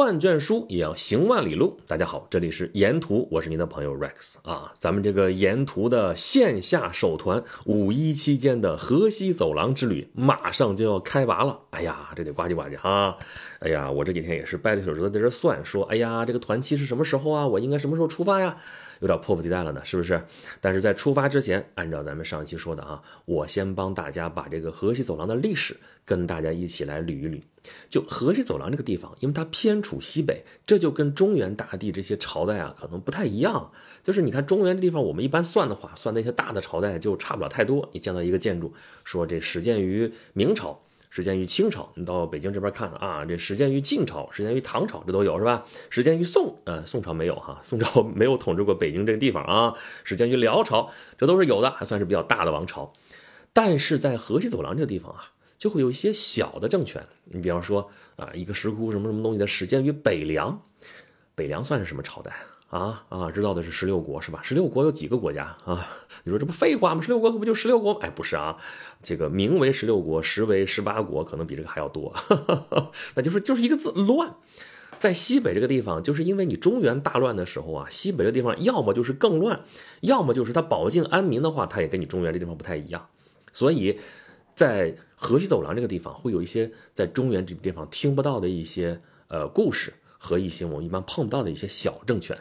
万卷书，也要行万里路。大家好，这里是沿途，我是您的朋友 Rex 啊。咱们这个沿途的线下首团五一期间的河西走廊之旅，马上就要开拔了。哎呀，这得呱唧呱唧哈！哎呀，我这几天也是掰着手指头在这算，说，哎呀，这个团期是什么时候啊？我应该什么时候出发呀？有点迫不及待了呢，是不是？但是在出发之前，按照咱们上一期说的啊，我先帮大家把这个河西走廊的历史跟大家一起来捋一捋。就河西走廊这个地方，因为它偏处西北，这就跟中原大地这些朝代啊可能不太一样。就是你看中原这地方，我们一般算的话，算那些大的朝代就差不了太多。你见到一个建筑，说这始建于明朝。始建于清朝，你到北京这边看啊，这始建于晋朝，始建于唐朝，这都有是吧？始建于宋，呃，宋朝没有哈，宋朝没有统治过北京这个地方啊。始建于辽朝，这都是有的，还算是比较大的王朝。但是在河西走廊这个地方啊，就会有一些小的政权。你比方说啊，一个石窟什么什么东西的始建于北凉，北凉算是什么朝代？啊啊，知道的是十六国是吧？十六国有几个国家啊？你说这不废话吗？十六国可不就十六国？哎，不是啊，这个名为十六国，实为十八国，可能比这个还要多。那就是就是一个字乱。在西北这个地方，就是因为你中原大乱的时候啊，西北这个地方要么就是更乱，要么就是它保境安民的话，它也跟你中原这地方不太一样。所以在河西走廊这个地方，会有一些在中原这个地方听不到的一些呃故事和一些我们一般碰不到的一些小政权。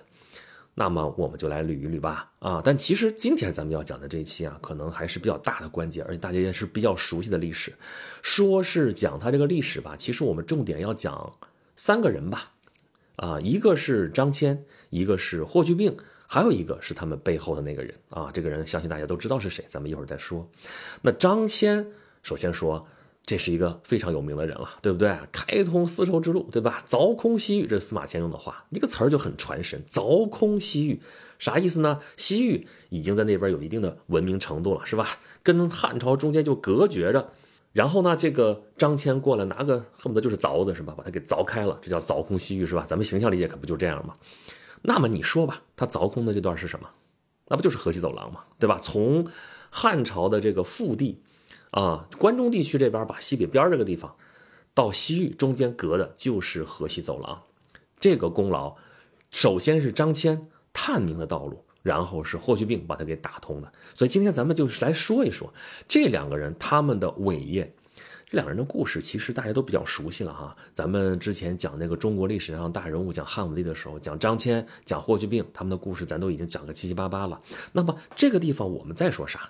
那么我们就来捋一捋吧，啊，但其实今天咱们要讲的这一期啊，可能还是比较大的关节，而且大家也是比较熟悉的历史。说是讲他这个历史吧，其实我们重点要讲三个人吧，啊，一个是张骞，一个是霍去病，还有一个是他们背后的那个人啊，这个人相信大家都知道是谁，咱们一会儿再说。那张骞首先说。这是一个非常有名的人了，对不对？开通丝绸之路，对吧？凿空西域，这是司马迁用的话，这个词儿就很传神。凿空西域，啥意思呢？西域已经在那边有一定的文明程度了，是吧？跟汉朝中间就隔绝着。然后呢，这个张骞过来拿个恨不得就是凿子，是吧？把它给凿开了，这叫凿空西域，是吧？咱们形象理解可不就这样吗？那么你说吧，他凿空的这段是什么？那不就是河西走廊吗？对吧？从汉朝的这个腹地。啊，关中地区这边把西北边这个地方，到西域中间隔的就是河西走廊，这个功劳，首先是张骞探明的道路，然后是霍去病把它给打通的。所以今天咱们就是来说一说这两个人他们的伟业。这两个人的故事其实大家都比较熟悉了哈。咱们之前讲那个中国历史上大人物，讲汉武帝的时候，讲张骞，讲霍去病，他们的故事咱都已经讲个七七八八了。那么这个地方我们再说啥？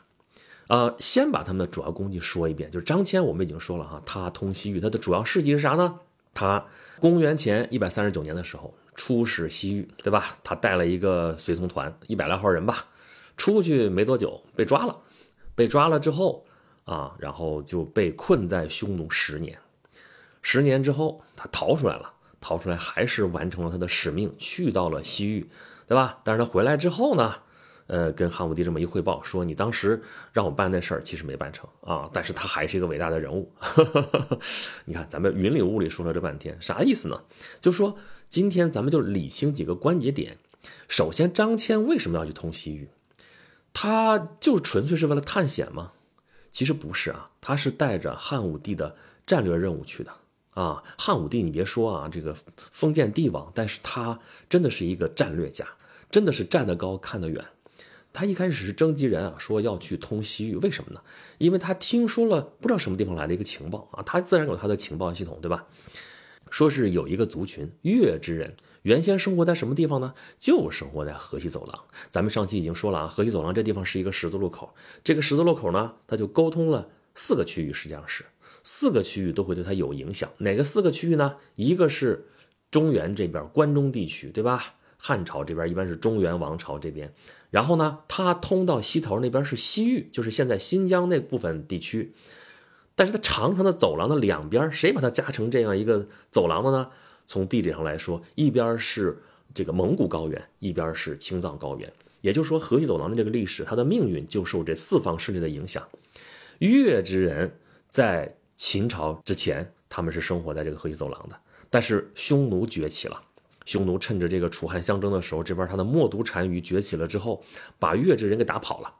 呃，先把他们的主要功绩说一遍，就是张骞，我们已经说了哈，他通西域，他的主要事迹是啥呢？他公元前一百三十九年的时候出使西域，对吧？他带了一个随从团，一百来号人吧，出去没多久被抓了，被抓了之后啊，然后就被困在匈奴十年，十年之后他逃出来了，逃出来还是完成了他的使命，去到了西域，对吧？但是他回来之后呢？呃，跟汉武帝这么一汇报，说你当时让我办那事儿，其实没办成啊。但是他还是一个伟大的人物。你看，咱们云里雾里说了这半天，啥意思呢？就说今天咱们就理清几个关节点。首先，张骞为什么要去通西域？他就纯粹是为了探险吗？其实不是啊，他是带着汉武帝的战略任务去的啊。汉武帝，你别说啊，这个封建帝王，但是他真的是一个战略家，真的是站得高看得远。他一开始是征集人啊，说要去通西域，为什么呢？因为他听说了不知道什么地方来的一个情报啊，他自然有他的情报系统，对吧？说是有一个族群月之人，原先生活在什么地方呢？就生活在河西走廊。咱们上期已经说了啊，河西走廊这地方是一个十字路口，这个十字路口呢，它就沟通了四个区域，实际上是四个区域都会对它有影响。哪个四个区域呢？一个是中原这边关中地区，对吧？汉朝这边一般是中原王朝这边。然后呢，它通到西头那边是西域，就是现在新疆那部分地区。但是它长长的走廊的两边，谁把它加成这样一个走廊的呢？从地理上来说，一边是这个蒙古高原，一边是青藏高原。也就是说，河西走廊的这个历史，它的命运就受这四方势力的影响。越之人在秦朝之前，他们是生活在这个河西走廊的，但是匈奴崛起了。匈奴趁着这个楚汉相争的时候，这边他的冒毒单于崛起了之后，把越之人给打跑了，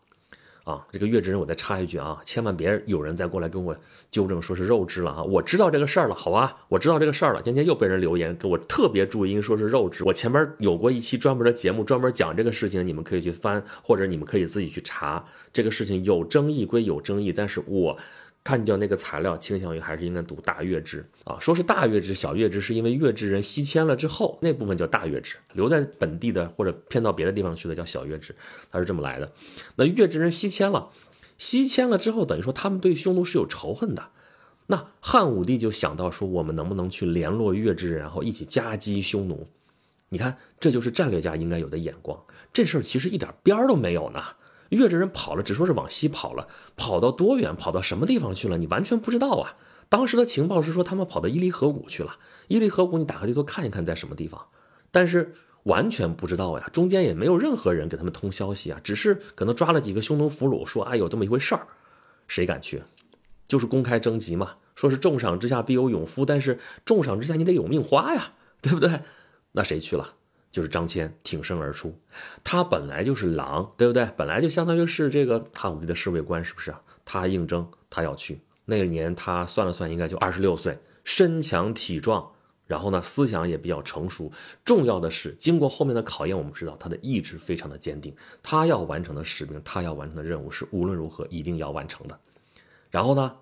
啊，这个月之人，我再插一句啊，千万别有人再过来跟我纠正说是肉质了啊！我知道这个事儿了，好吧，我知道这个事儿了。今天又被人留言给我特别注音说是肉质，我前边有过一期专门的节目，专门讲这个事情，你们可以去翻，或者你们可以自己去查。这个事情有争议归有争议，但是我。看掉那个材料，倾向于还是应该读大月支啊。说是大月支、小月支，是因为月支人西迁了之后，那部分叫大月支，留在本地的或者骗到别的地方去的叫小月支，它是这么来的。那月支人西迁了，西迁了之后，等于说他们对匈奴是有仇恨的。那汉武帝就想到说，我们能不能去联络月支人，然后一起夹击匈奴？你看，这就是战略家应该有的眼光。这事儿其实一点边儿都没有呢。越之人跑了，只说是往西跑了，跑到多远，跑到什么地方去了，你完全不知道啊。当时的情报是说他们跑到伊犁河谷去了，伊犁河谷你打开地图看一看在什么地方，但是完全不知道呀，中间也没有任何人给他们通消息啊，只是可能抓了几个匈奴俘虏，说哎有这么一回事儿，谁敢去？就是公开征集嘛，说是重赏之下必有勇夫，但是重赏之下你得有命花呀，对不对？那谁去了？就是张骞挺身而出，他本来就是狼，对不对？本来就相当于是这个汉武帝的侍卫官，是不是啊？他应征，他要去。那年他算了算，应该就二十六岁，身强体壮，然后呢，思想也比较成熟。重要的是，经过后面的考验，我们知道他的意志非常的坚定。他要完成的使命，他要完成的任务是无论如何一定要完成的。然后呢，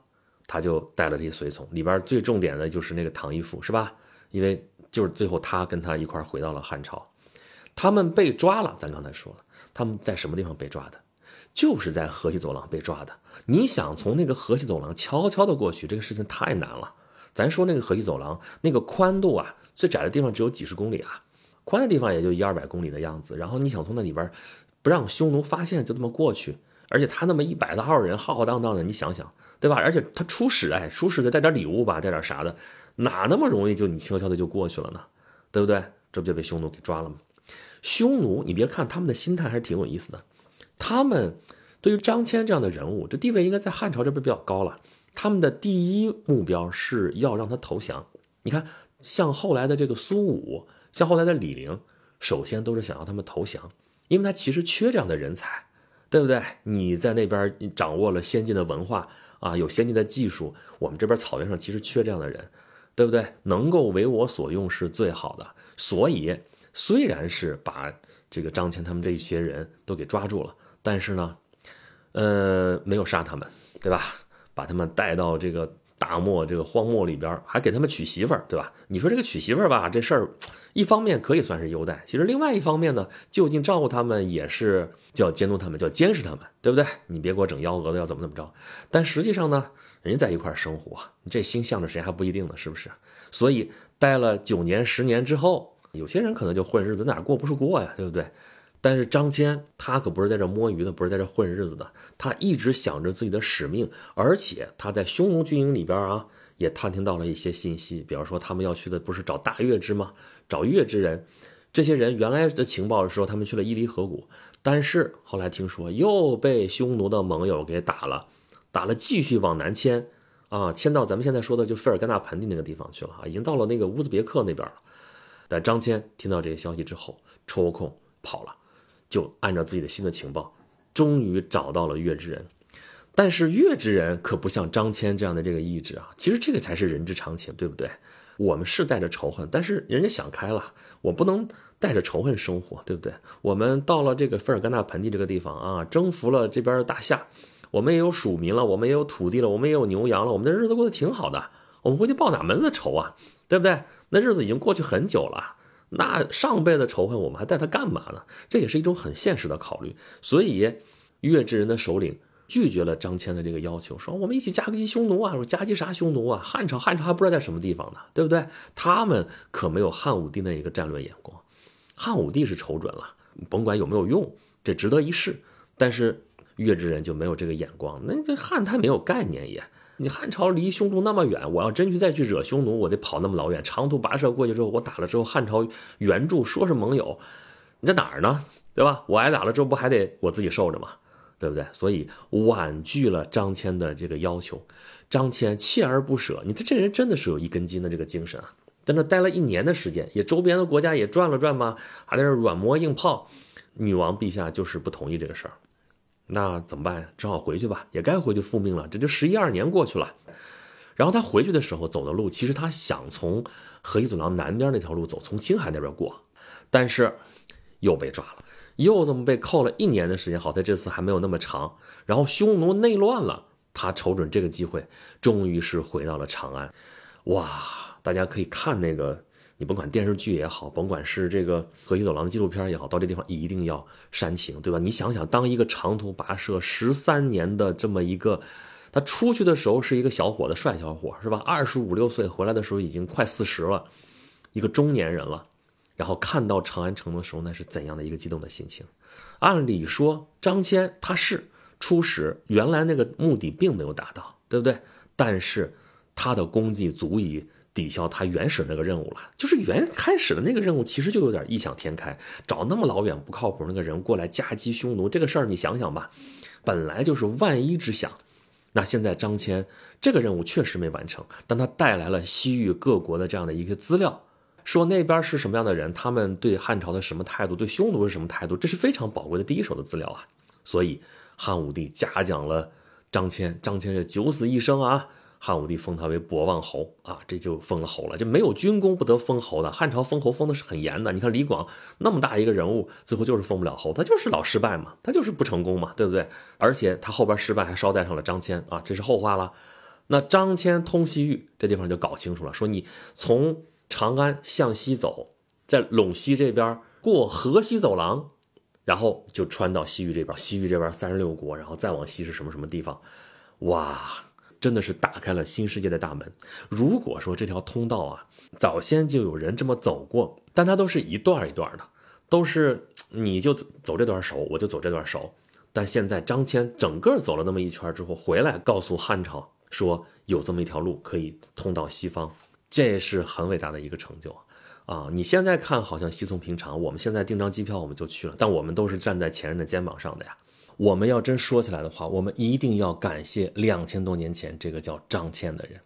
他就带了这些随从，里边最重点的就是那个唐一父，是吧？因为。就是最后他跟他一块回到了汉朝，他们被抓了。咱刚才说了，他们在什么地方被抓的？就是在河西走廊被抓的。你想从那个河西走廊悄悄的过去，这个事情太难了。咱说那个河西走廊，那个宽度啊，最窄的地方只有几十公里啊，宽的地方也就一二百公里的样子。然后你想从那里边不让匈奴发现，就这么过去，而且他那么一百多号人浩浩荡荡的，你想想，对吧？而且他出使，哎，出使得带点礼物吧，带点啥的。哪那么容易就你悄悄的就过去了呢？对不对？这不就被匈奴给抓了吗？匈奴，你别看他们的心态还是挺有意思的。他们对于张骞这样的人物，这地位应该在汉朝这边比较高了。他们的第一目标是要让他投降。你看，像后来的这个苏武，像后来的李陵，首先都是想要他们投降，因为他其实缺这样的人才，对不对？你在那边掌握了先进的文化啊，有先进的技术，我们这边草原上其实缺这样的人。对不对？能够为我所用是最好的。所以，虽然是把这个张骞他们这一些人都给抓住了，但是呢，呃，没有杀他们，对吧？把他们带到这个大漠、这个荒漠里边，还给他们娶媳妇儿，对吧？你说这个娶媳妇儿吧，这事儿，一方面可以算是优待，其实另外一方面呢，就近照顾他们也是叫监督他们，叫监视他们，对不对？你别给我整幺蛾子，要怎么怎么着？但实际上呢？人家在一块生活，你这心向着谁还不一定呢，是不是？所以待了九年、十年之后，有些人可能就混日子，哪过不是过呀，对不对？但是张骞他可不是在这摸鱼的，不是在这混日子的，他一直想着自己的使命，而且他在匈奴军营里边啊，也探听到了一些信息，比方说他们要去的不是找大月支吗？找月之人，这些人原来的情报是说他们去了伊犁河谷，但是后来听说又被匈奴的盟友给打了。打了，继续往南迁，啊，迁到咱们现在说的就费尔干纳盆地那个地方去了啊，已经到了那个乌兹别克那边了。但张骞听到这些消息之后，抽空跑了，就按照自己的新的情报，终于找到了月之人。但是月之人可不像张骞这样的这个意志啊，其实这个才是人之常情，对不对？我们是带着仇恨，但是人家想开了，我不能带着仇恨生活，对不对？我们到了这个费尔干纳盆地这个地方啊，征服了这边的大夏。我们也有属民了，我们也有土地了，我们也有牛羊了，我们的日子过得挺好的。我们回去报哪门子仇啊？对不对？那日子已经过去很久了，那上辈的仇恨我们还带他干嘛呢？这也是一种很现实的考虑。所以，越之人的首领拒绝了张骞的这个要求，说我们一起夹击匈奴啊！说夹击啥匈奴啊？汉朝汉朝还不知道在什么地方呢，对不对？他们可没有汉武帝那一个战略眼光。汉武帝是瞅准了，甭管有没有用，这值得一试。但是。越之人就没有这个眼光，那这汉太没有概念也。你汉朝离匈奴那么远，我要真去再去惹匈奴，我得跑那么老远，长途跋涉过去之后，我打了之后，汉朝援助说是盟友，你在哪儿呢？对吧？我挨打了之后，不还得我自己受着吗？对不对？所以婉拒了张骞的这个要求。张骞锲而不舍，你这这人真的是有一根筋的这个精神啊！在那待了一年的时间，也周边的国家也转了转嘛，还在那软磨硬泡。女王陛下就是不同意这个事儿。那怎么办？只好回去吧，也该回去复命了。这就十一二年过去了。然后他回去的时候走的路，其实他想从河西走廊南边那条路走，从青海那边过，但是又被抓了，又这么被扣了一年的时间。好在这次还没有那么长。然后匈奴内乱了，他瞅准这个机会，终于是回到了长安。哇，大家可以看那个，你甭管电视剧也好，甭管是这个河西走廊的纪录片也好，到这地方一定要煽情，对吧？你想想，当一个长途跋涉十三年的这么一个。他出去的时候是一个小伙子，帅小伙是吧？二十五六岁，回来的时候已经快四十了，一个中年人了。然后看到长安城的时候，那是怎样的一个激动的心情？按理说，张骞他是初始原来那个目的并没有达到，对不对？但是他的功绩足以抵消他原始那个任务了。就是原开始的那个任务，其实就有点异想天开，找那么老远不靠谱那个人过来夹击匈奴，这个事儿你想想吧，本来就是万一之想。那现在张骞这个任务确实没完成，但他带来了西域各国的这样的一个资料，说那边是什么样的人，他们对汉朝的什么态度，对匈奴是什么态度，这是非常宝贵的第一手的资料啊。所以汉武帝嘉奖了张骞，张骞是九死一生啊。汉武帝封他为博望侯啊，这就封了侯了，就没有军功不得封侯的。汉朝封侯封的是很严的。你看李广那么大一个人物，最后就是封不了侯，他就是老失败嘛，他就是不成功嘛，对不对？而且他后边失败还捎带上了张骞啊，这是后话了。那张骞通西域这地方就搞清楚了，说你从长安向西走，在陇西这边过河西走廊，然后就穿到西域这边，西域这边三十六国，然后再往西是什么什么地方？哇！真的是打开了新世界的大门。如果说这条通道啊，早先就有人这么走过，但它都是一段一段的，都是你就走这段熟，我就走这段熟。但现在张骞整个走了那么一圈之后，回来告诉汉朝说有这么一条路可以通到西方，这是很伟大的一个成就啊！你现在看好像稀松平常，我们现在订张机票我们就去了，但我们都是站在前人的肩膀上的呀。我们要真说起来的话，我们一定要感谢两千多年前这个叫张骞的人。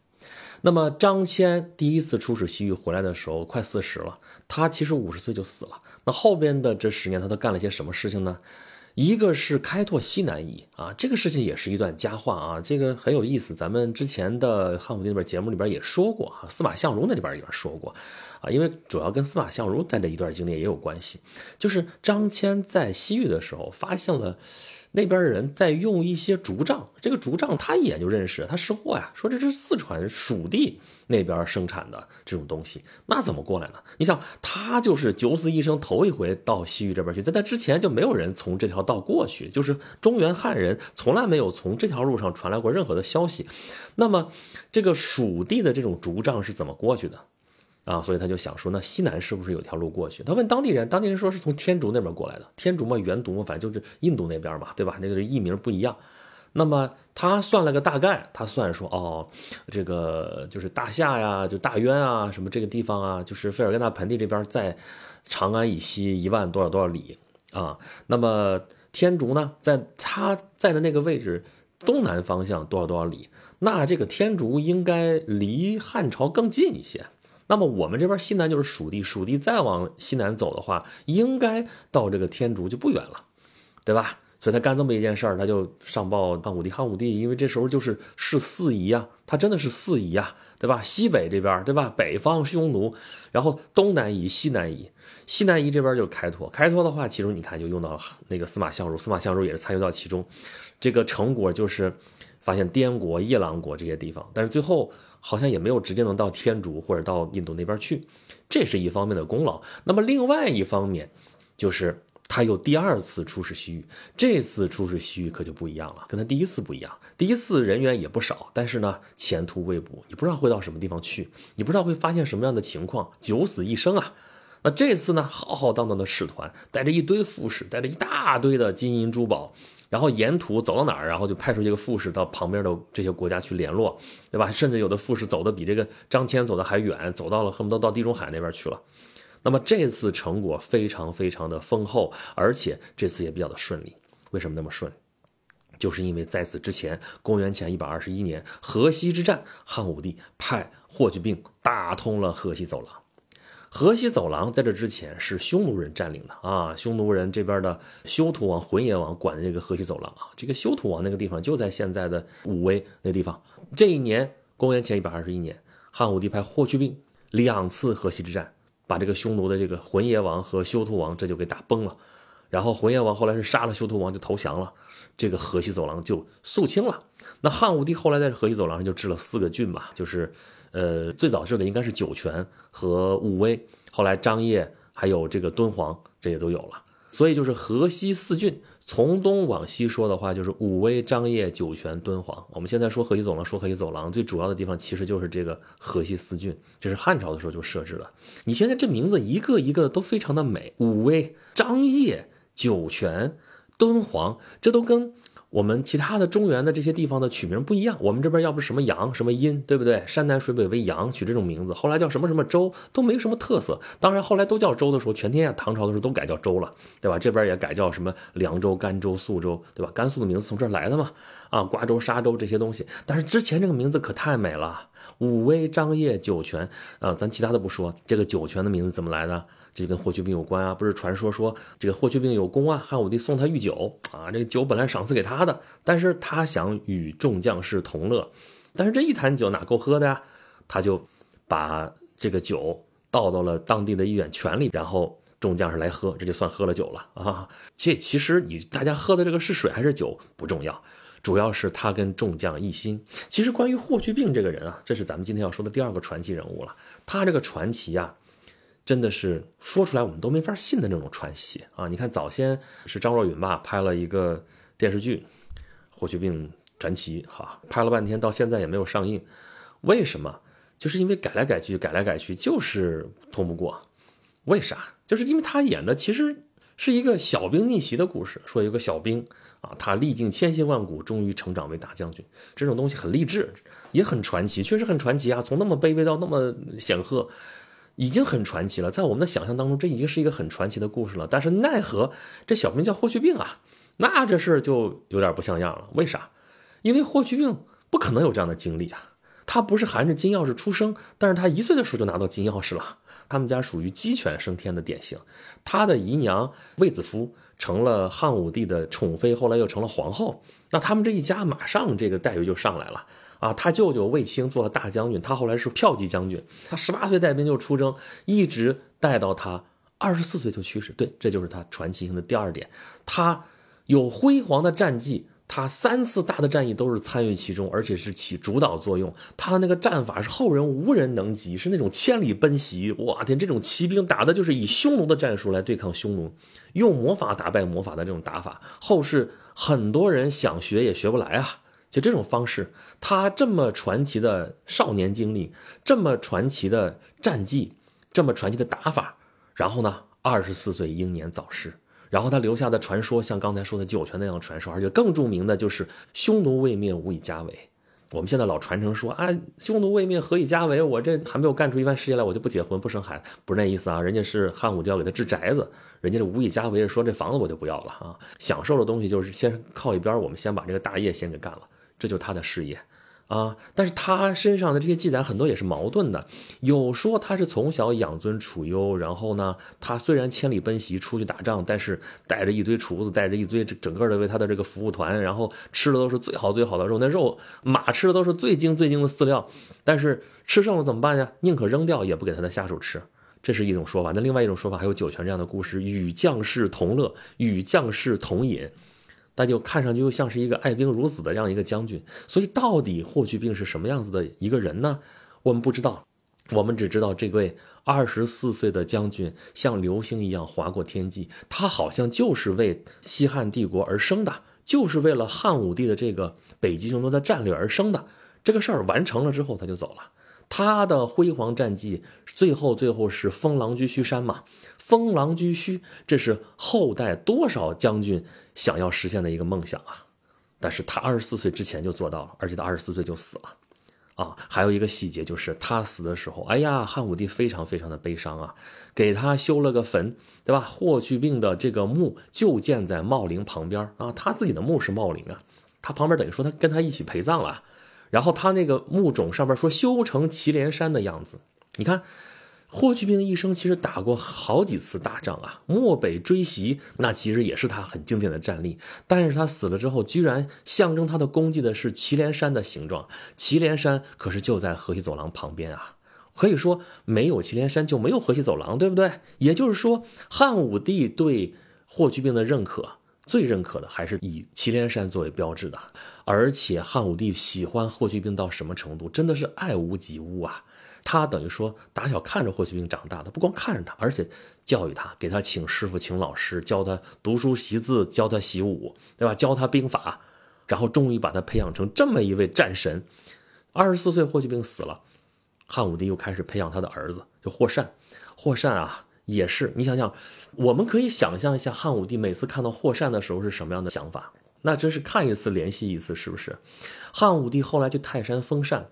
那么张骞第一次出使西域回来的时候，快四十了，他其实五十岁就死了。那后边的这十年，他都干了些什么事情呢？一个是开拓西南夷啊，这个事情也是一段佳话啊，这个很有意思。咱们之前的汉武帝那边节目里边也说过啊，司马相如那里边也说过啊，因为主要跟司马相如在这一段经历也有关系，就是张骞在西域的时候发现了。那边的人在用一些竹杖，这个竹杖他一眼就认识，他识货呀，说这是四川蜀地那边生产的这种东西，那怎么过来呢？你想，他就是九死一生头一回到西域这边去，在那之前就没有人从这条道过去，就是中原汉人从来没有从这条路上传来过任何的消息。那么，这个蜀地的这种竹杖是怎么过去的？啊，所以他就想说，那西南是不是有条路过去？他问当地人，当地人说是从天竺那边过来的。天竺嘛，原毒嘛，反正就是印度那边嘛，对吧？那个译名不一样。那么他算了个大概，他算说，哦，这个就是大夏呀，就大渊啊，什么这个地方啊，就是费尔干纳盆地这边，在长安以西一万多少多少里啊。那么天竺呢，在他在的那个位置东南方向多少多少里？那这个天竺应该离汉朝更近一些。那么我们这边西南就是蜀地，蜀地再往西南走的话，应该到这个天竺就不远了，对吧？所以他干这么一件事儿，他就上报汉武帝。汉武帝因为这时候就是是四夷啊，他真的是四夷啊，对吧？西北这边，对吧？北方匈奴，然后东南夷、西南夷，西南夷这边就是开拓。开拓的话，其中你看就用到那个司马相如，司马相如也是参与到其中。这个成果就是发现滇国、夜郎国这些地方，但是最后。好像也没有直接能到天竺或者到印度那边去，这是一方面的功劳。那么另外一方面，就是他又第二次出使西域，这次出使西域可就不一样了，跟他第一次不一样。第一次人员也不少，但是呢前途未卜，你不知道会到什么地方去，你不知道会发现什么样的情况，九死一生啊。那这次呢浩浩荡荡的使团，带着一堆副使，带着一大堆的金银珠宝。然后沿途走到哪儿，然后就派出一个副使到旁边的这些国家去联络，对吧？甚至有的副使走的比这个张骞走的还远，走到了恨不得到地中海那边去了。那么这次成果非常非常的丰厚，而且这次也比较的顺利。为什么那么顺？就是因为在此之前，公元前一百二十一年河西之战，汉武帝派霍去病打通了河西走廊。河西走廊在这之前是匈奴人占领的啊，匈奴人这边的休屠王、浑邪王管这个河西走廊啊。这个休屠王那个地方就在现在的武威那地方。这一年，公元前一百二十一年，汉武帝派霍去病两次河西之战，把这个匈奴的这个浑邪王和休屠王这就给打崩了。然后浑邪王后来是杀了休屠王就投降了，这个河西走廊就肃清了。那汉武帝后来在河西走廊上就治了四个郡吧，就是。呃，最早设的应该是酒泉和武威，后来张掖还有这个敦煌，这也都有了。所以就是河西四郡，从东往西说的话，就是武威、张掖、酒泉、敦煌。我们现在说河西走廊，说河西走廊最主要的地方其实就是这个河西四郡，这是汉朝的时候就设置了。你现在这名字一个一个都非常的美，武威、张掖、酒泉、敦煌，这都跟。我们其他的中原的这些地方的取名不一样，我们这边要不什么阳什么阴，对不对？山南水北为阳，取这种名字，后来叫什么什么州都没什么特色。当然后来都叫州的时候，全天下唐朝的时候都改叫州了，对吧？这边也改叫什么凉州、甘州、肃州，对吧？甘肃的名字从这儿来的嘛，啊，瓜州、沙州这些东西。但是之前这个名字可太美了，武威、张掖、酒泉，啊，咱其他的不说，这个酒泉的名字怎么来的？这就跟霍去病有关啊，不是传说说这个霍去病有功啊，汉武帝送他御酒啊，这个酒本来赏赐给他的，但是他想与众将士同乐，但是这一坛酒哪够喝的呀？他就把这个酒倒到了当地的一碗泉里，然后众将士来喝，这就算喝了酒了啊。这其实你大家喝的这个是水还是酒不重要，主要是他跟众将一心。其实关于霍去病这个人啊，这是咱们今天要说的第二个传奇人物了，他这个传奇啊。真的是说出来我们都没法信的那种传奇啊！你看早先是张若昀吧拍了一个电视剧《霍去病传奇》，哈，拍了半天到现在也没有上映，为什么？就是因为改来改去，改来改去就是通不过。为啥？就是因为他演的其实是一个小兵逆袭的故事，说有个小兵啊，他历尽千辛万苦，终于成长为大将军，这种东西很励志，也很传奇，确实很传奇啊！从那么卑微到那么显赫。已经很传奇了，在我们的想象当中，这已经是一个很传奇的故事了。但是奈何这小名叫霍去病啊，那这事就有点不像样了。为啥？因为霍去病不可能有这样的经历啊，他不是含着金钥匙出生，但是他一岁的时候就拿到金钥匙了。他们家属于鸡犬升天的典型，他的姨娘卫子夫成了汉武帝的宠妃，后来又成了皇后，那他们这一家马上这个待遇就上来了。啊，他舅舅卫青做了大将军，他后来是骠骑将军。他十八岁带兵就出征，一直带到他二十四岁就去世。对，这就是他传奇性的第二点。他有辉煌的战绩，他三次大的战役都是参与其中，而且是起主导作用。他的那个战法是后人无人能及，是那种千里奔袭。哇天，这种骑兵打的就是以匈奴的战术来对抗匈奴，用魔法打败魔法的这种打法，后世很多人想学也学不来啊。就这种方式，他这么传奇的少年经历，这么传奇的战绩，这么传奇的打法，然后呢，二十四岁英年早逝，然后他留下的传说，像刚才说的酒泉那样传说，而且更著名的就是匈奴未灭，无以家为。我们现在老传承说啊，匈奴未灭，何以家为？我这还没有干出一番事业来，我就不结婚不生孩子，不是那意思啊。人家是汉武帝要给他置宅子，人家这无以家为是说这房子我就不要了啊，享受的东西就是先靠一边，我们先把这个大业先给干了。这就是他的事业，啊！但是他身上的这些记载很多也是矛盾的，有说他是从小养尊处优，然后呢，他虽然千里奔袭出去打仗，但是带着一堆厨子，带着一堆整个的为他的这个服务团，然后吃的都是最好最好的肉，那肉马吃的都是最精最精的饲料，但是吃剩了怎么办呀？宁可扔掉也不给他的下属吃，这是一种说法。那另外一种说法还有酒泉这样的故事，与将士同乐，与将士同饮。那就看上去又像是一个爱兵如子的这样一个将军，所以到底霍去病是什么样子的一个人呢？我们不知道，我们只知道这位二十四岁的将军像流星一样划过天际，他好像就是为西汉帝国而生的，就是为了汉武帝的这个北极匈奴的战略而生的。这个事儿完成了之后，他就走了。他的辉煌战绩，最后最后是封狼居胥山嘛？封狼居胥，这是后代多少将军想要实现的一个梦想啊！但是他二十四岁之前就做到了，而且他二十四岁就死了，啊！还有一个细节就是他死的时候，哎呀，汉武帝非常非常的悲伤啊，给他修了个坟，对吧？霍去病的这个墓就建在茂陵旁边啊，他自己的墓是茂陵啊，他旁边等于说他跟他一起陪葬了。然后他那个墓冢上面说修成祁连山的样子，你看，霍去病一生其实打过好几次大仗啊，漠北追袭那其实也是他很经典的战例。但是他死了之后，居然象征他的功绩的是祁连山的形状。祁连山可是就在河西走廊旁边啊，可以说没有祁连山就没有河西走廊，对不对？也就是说，汉武帝对霍去病的认可，最认可的还是以祁连山作为标志的。而且汉武帝喜欢霍去病到什么程度？真的是爱屋及乌啊！他等于说打小看着霍去病长大的，不光看着他，而且教育他，给他请师傅、请老师，教他读书习字，教他习武，对吧？教他兵法，然后终于把他培养成这么一位战神。二十四岁，霍去病死了，汉武帝又开始培养他的儿子，就霍善。霍善啊，也是你想想，我们可以想象一下，汉武帝每次看到霍善的时候是什么样的想法？那真是看一次怜惜一次，是不是？汉武帝后来去泰山封禅。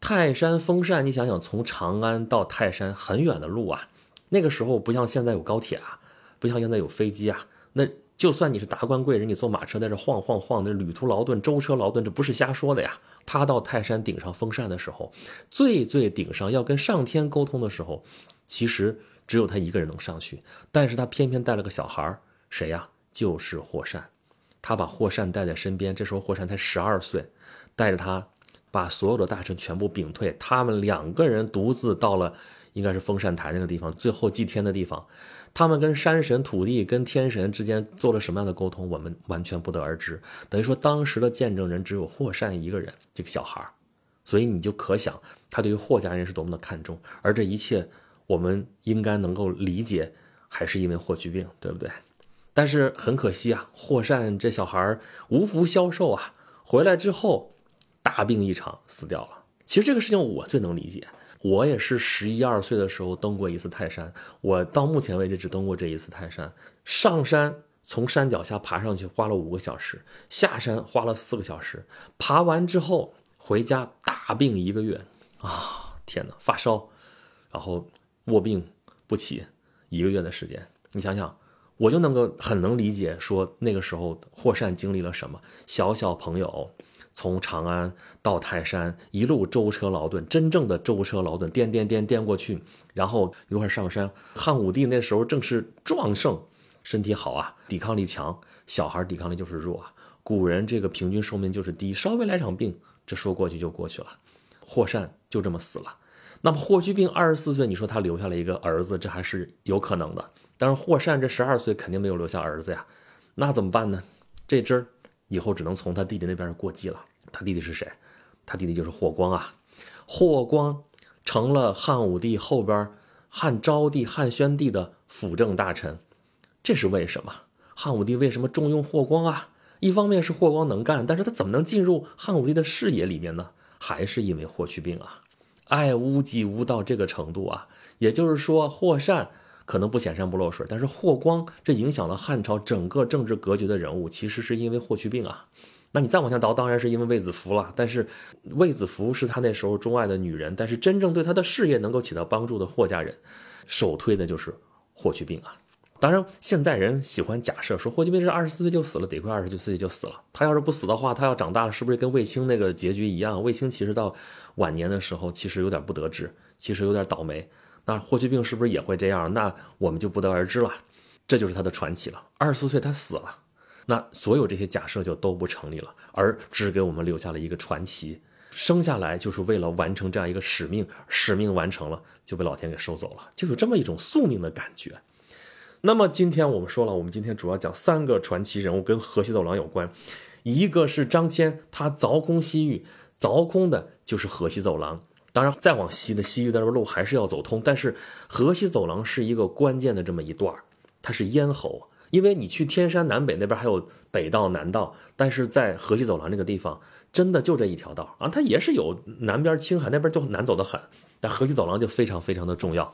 泰山封禅，你想想，从长安到泰山很远的路啊。那个时候不像现在有高铁啊，不像现在有飞机啊。那就算你是达官贵人，你坐马车在这晃晃晃，那旅途劳顿、舟车劳顿，这不是瞎说的呀。他到泰山顶上封禅的时候，最最顶上要跟上天沟通的时候，其实只有他一个人能上去，但是他偏偏带了个小孩谁呀？就是霍善。他把霍善带在身边，这时候霍善才十二岁，带着他。把所有的大臣全部屏退，他们两个人独自到了，应该是封禅台那个地方，最后祭天的地方。他们跟山神、土地、跟天神之间做了什么样的沟通，我们完全不得而知。等于说，当时的见证人只有霍善一个人，这个小孩所以你就可想，他对于霍家人是多么的看重。而这一切，我们应该能够理解，还是因为霍去病，对不对？但是很可惜啊，霍善这小孩无福消受啊，回来之后。大病一场，死掉了。其实这个事情我最能理解，我也是十一二岁的时候登过一次泰山。我到目前为止只登过这一次泰山。上山从山脚下爬上去花了五个小时，下山花了四个小时。爬完之后回家大病一个月啊！天哪，发烧，然后卧病不起一个月的时间。你想想，我就能够很能理解，说那个时候霍善经历了什么。小小朋友。从长安到泰山，一路舟车劳顿，真正的舟车劳顿，颠颠颠颠过去，然后一块上山。汉武帝那时候正是壮盛，身体好啊，抵抗力强。小孩抵抗力就是弱啊。古人这个平均寿命就是低，稍微来场病，这说过去就过去了。霍善就这么死了。那么霍去病二十四岁，你说他留下了一个儿子，这还是有可能的。但是霍善这十二岁肯定没有留下儿子呀，那怎么办呢？这支。以后只能从他弟弟那边过继了。他弟弟是谁？他弟弟就是霍光啊。霍光成了汉武帝后边汉昭帝、汉宣帝的辅政大臣。这是为什么？汉武帝为什么重用霍光啊？一方面是霍光能干，但是他怎么能进入汉武帝的视野里面呢？还是因为霍去病啊，爱屋及乌到这个程度啊。也就是说，霍善。可能不显山不漏水，但是霍光这影响了汉朝整个政治格局的人物，其实是因为霍去病啊。那你再往下倒，当然是因为卫子夫了。但是卫子夫是他那时候钟爱的女人，但是真正对他的事业能够起到帮助的霍家人，首推的就是霍去病啊。当然，现在人喜欢假设说霍去病是二十四岁就死了，得亏二十九岁就死了。他要是不死的话，他要长大了，是不是跟卫青那个结局一样？卫青其实到晚年的时候，其实有点不得志，其实有点倒霉。那霍去病是不是也会这样？那我们就不得而知了。这就是他的传奇了。二十四岁他死了，那所有这些假设就都不成立了，而只给我们留下了一个传奇。生下来就是为了完成这样一个使命，使命完成了就被老天给收走了，就有这么一种宿命的感觉。那么今天我们说了，我们今天主要讲三个传奇人物跟河西走廊有关，一个是张骞，他凿空西域，凿空的就是河西走廊。当然，再往西的西域那边路还是要走通，但是河西走廊是一个关键的这么一段它是咽喉。因为你去天山南北那边还有北道南道，但是在河西走廊这个地方，真的就这一条道啊，它也是有南边青海那边就难走的很，但河西走廊就非常非常的重要。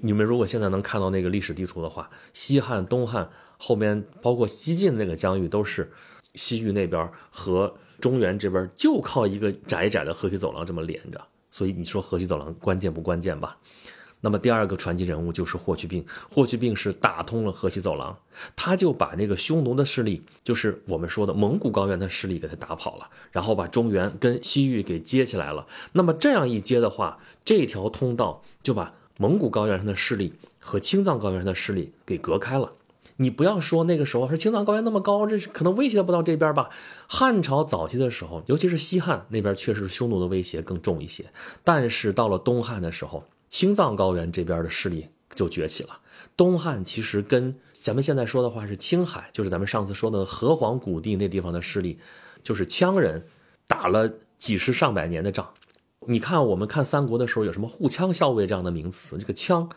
你们如果现在能看到那个历史地图的话，西汉、东汉后面包括西晋那个疆域都是西域那边和中原这边就靠一个窄窄的河西走廊这么连着。所以你说河西走廊关键不关键吧？那么第二个传奇人物就是霍去病。霍去病是打通了河西走廊，他就把那个匈奴的势力，就是我们说的蒙古高原的势力给他打跑了，然后把中原跟西域给接起来了。那么这样一接的话，这条通道就把蒙古高原上的势力和青藏高原上的势力给隔开了。你不要说那个时候说青藏高原那么高，这可能威胁不到这边吧？汉朝早期的时候，尤其是西汉那边，确实匈奴的威胁更重一些。但是到了东汉的时候，青藏高原这边的势力就崛起了。东汉其实跟咱们现在说的话是青海，就是咱们上次说的河湟谷地那地方的势力，就是羌人打了几十上百年的仗。你看，我们看三国的时候，有什么护羌校尉这样的名词？这个羌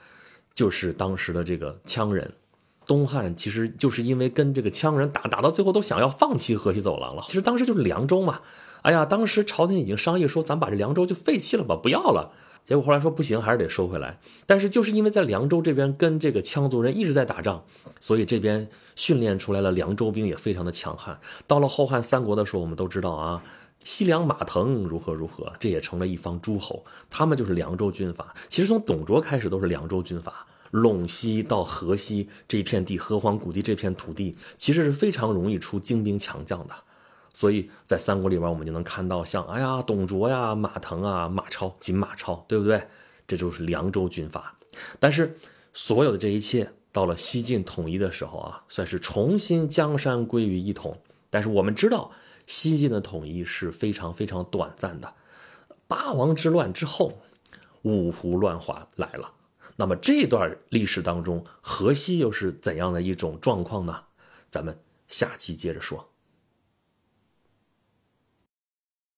就是当时的这个羌人。东汉其实就是因为跟这个羌人打，打到最后都想要放弃河西走廊了。其实当时就是凉州嘛。哎呀，当时朝廷已经商议说，咱把这凉州就废弃了吧，不要了。结果后来说不行，还是得收回来。但是就是因为在凉州这边跟这个羌族人一直在打仗，所以这边训练出来了凉州兵也非常的强悍。到了后汉三国的时候，我们都知道啊，西凉马腾如何如何，这也成了一方诸侯，他们就是凉州军阀。其实从董卓开始都是凉州军阀，陇西到河西这片地，河湟谷地这片土地，其实是非常容易出精兵强将的。所以在三国里边，我们就能看到像哎呀，董卓呀、马腾啊、马超、锦马超，对不对？这就是凉州军阀。但是所有的这一切到了西晋统一的时候啊，算是重新江山归于一统。但是我们知道，西晋的统一是非常非常短暂的。八王之乱之后，五胡乱华来了。那么这段历史当中，河西又是怎样的一种状况呢？咱们下期接着说。